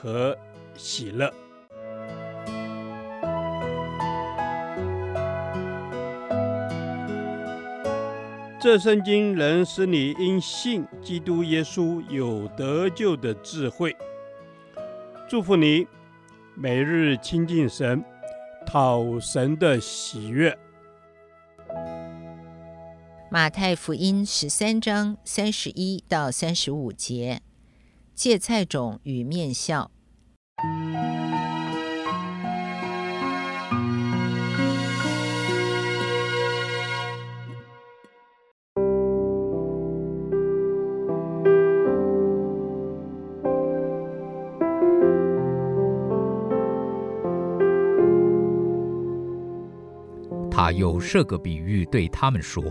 和喜乐。这圣经能使你因信基督耶稣有得救的智慧。祝福你，每日亲近神，讨神的喜悦。马太福音十三章三十一到三十五节。芥菜种与面笑。他又设个比喻对他们说：“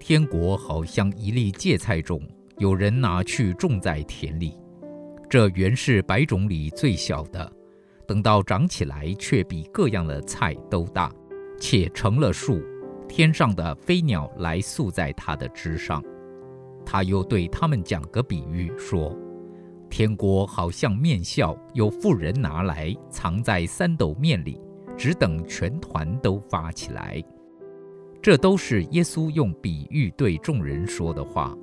天国好像一粒芥菜种。”有人拿去种在田里，这原是百种里最小的，等到长起来，却比各样的菜都大，且成了树，天上的飞鸟来宿在它的枝上。他又对他们讲个比喻，说：天国好像面酵，有富人拿来藏在三斗面里，只等全团都发起来。这都是耶稣用比喻对众人说的话。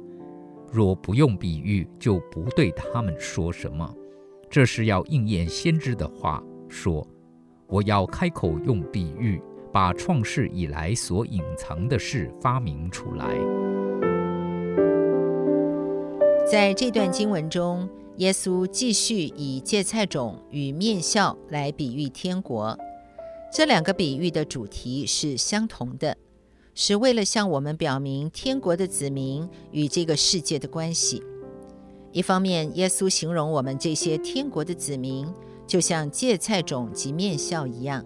若不用比喻，就不对他们说什么。这是要应验先知的话，说：“我要开口用比喻，把创世以来所隐藏的事发明出来。”在这段经文中，耶稣继续以芥菜种与面酵来比喻天国。这两个比喻的主题是相同的。是为了向我们表明天国的子民与这个世界的关系。一方面，耶稣形容我们这些天国的子民，就像芥菜种及面酵一样。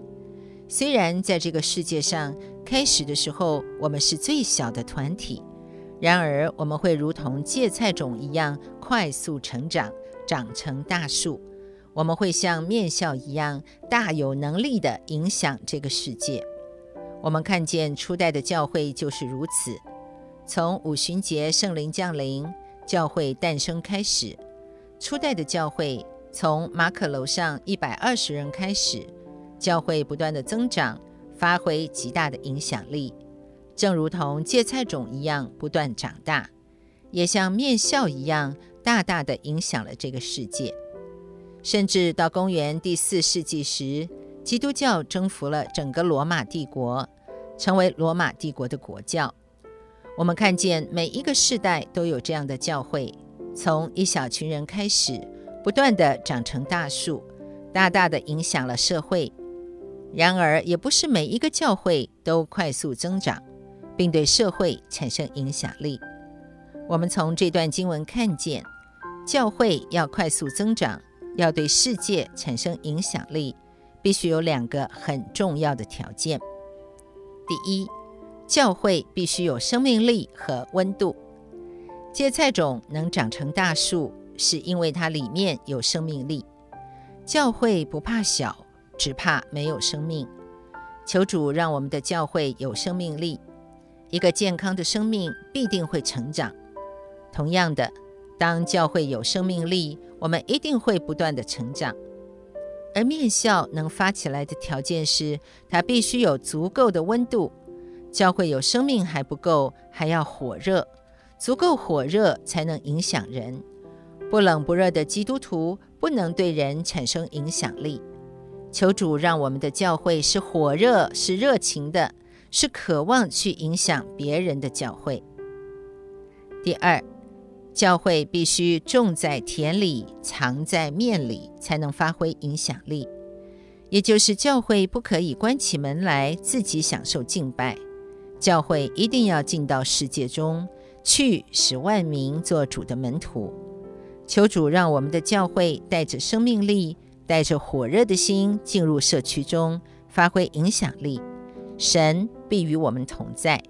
虽然在这个世界上，开始的时候我们是最小的团体，然而我们会如同芥菜种一样快速成长，长成大树。我们会像面酵一样大有能力地影响这个世界。我们看见初代的教会就是如此，从五旬节圣灵降临、教会诞生开始。初代的教会从马可楼上一百二十人开始，教会不断的增长，发挥极大的影响力，正如同芥菜种一样不断长大，也像面酵一样大大的影响了这个世界。甚至到公元第四世纪时，基督教征服了整个罗马帝国，成为罗马帝国的国教。我们看见每一个世代都有这样的教会，从一小群人开始，不断地长成大树，大大地影响了社会。然而，也不是每一个教会都快速增长，并对社会产生影响力。我们从这段经文看见，教会要快速增长，要对世界产生影响力。必须有两个很重要的条件：第一，教会必须有生命力和温度。芥菜种能长成大树，是因为它里面有生命力。教会不怕小，只怕没有生命。求主让我们的教会有生命力。一个健康的生命必定会成长。同样的，当教会有生命力，我们一定会不断地成长。而面酵能发起来的条件是，它必须有足够的温度。教会有生命还不够，还要火热，足够火热才能影响人。不冷不热的基督徒不能对人产生影响力。求主让我们的教会是火热、是热情的，是渴望去影响别人的教会。第二。教会必须种在田里，藏在面里，才能发挥影响力。也就是教会不可以关起门来自己享受敬拜，教会一定要进到世界中去，使万民做主的门徒。求主让我们的教会带着生命力，带着火热的心进入社区中，发挥影响力。神必与我们同在，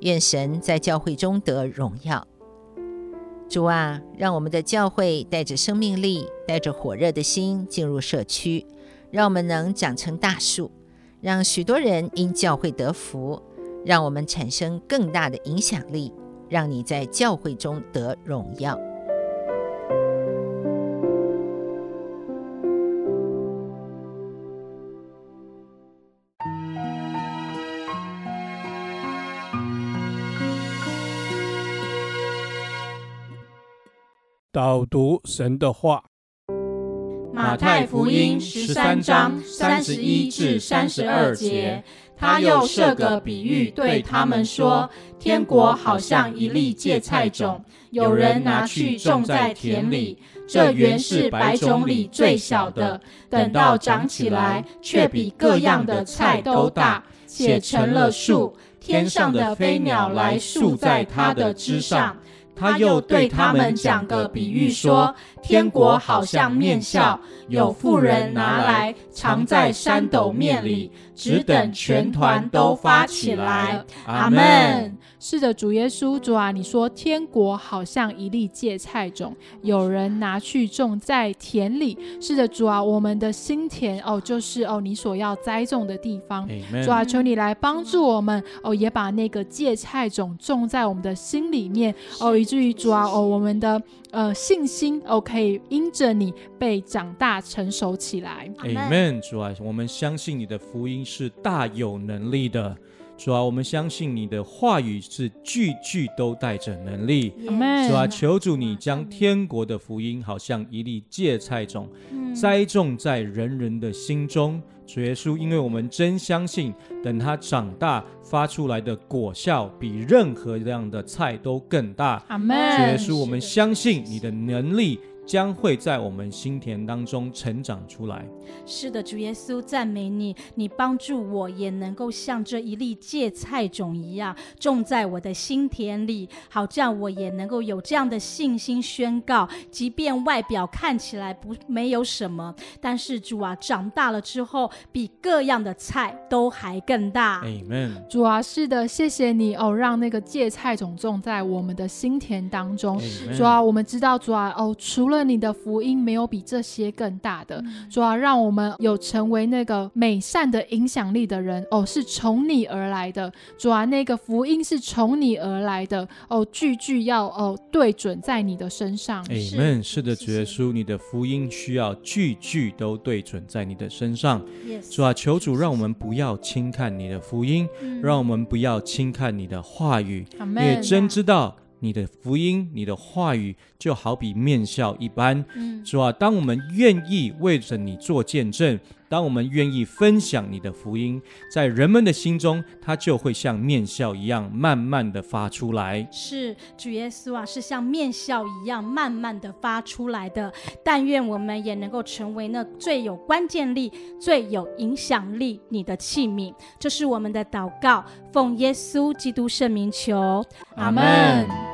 愿神在教会中得荣耀。主啊，让我们的教会带着生命力，带着火热的心进入社区，让我们能长成大树，让许多人因教会得福，让我们产生更大的影响力，让你在教会中得荣耀。导读神的话，马太福音十三章三十一至三十二节，他又设个比喻对他们说：天国好像一粒芥菜种，有人拿去种在田里，这原是百种里最小的，等到长起来，却比各样的菜都大，且成了树，天上的飞鸟来宿在它的枝上。他又对他们讲个比喻说：天国好像面笑，有富人拿来藏在山斗面里，只等全团都发起来。阿门。是的，主耶稣，主啊，你说天国好像一粒芥菜种，有人拿去种在田里。是的，主啊，我们的心田哦，就是哦你所要栽种的地方。主啊，求你来帮助我们哦，也把那个芥菜种种在我们的心里面哦，以至于主啊哦，我们的呃信心哦可以因着你被长大成熟起来。阿门。主啊，我们相信你的福音是大有能力的。主啊，我们相信你的话语是句句都带着能力。主啊，求主你将天国的福音，好像一粒芥菜种，栽种在人人的心中。主耶稣，因为我们真相信，等它长大发出来的果效，比任何这样的菜都更大。主耶稣，我们相信你的能力。将会在我们心田当中成长出来。是的，主耶稣赞美你，你帮助我也能够像这一粒芥菜种一样种在我的心田里，好这样我也能够有这样的信心宣告，即便外表看起来不没有什么，但是主啊，长大了之后比各样的菜都还更大。Amen。主啊，是的，谢谢你哦，让那个芥菜种种在我们的心田当中。主啊，我们知道主啊哦，除了你的福音没有比这些更大的，主要让我们有成为那个美善的影响力的人哦，是从你而来的，主啊，那个福音是从你而来的哦，句句要哦对准在你的身上。哎，们。是的，主耶稣，你的福音需要句句都对准在你的身上。主啊，求主让我们不要轻看你的福音，让我们不要轻看你的话语，因为真知道。你的福音，你的话语就好比面笑一般，嗯，是吧？当我们愿意为着你做见证，当我们愿意分享你的福音，在人们的心中，它就会像面笑一样，慢慢的发出来。是主耶稣啊，是像面笑一样，慢慢的发出来的。但愿我们也能够成为那最有关键力、最有影响力你的器皿。这是我们的祷告，奉耶稣基督圣名求，阿门。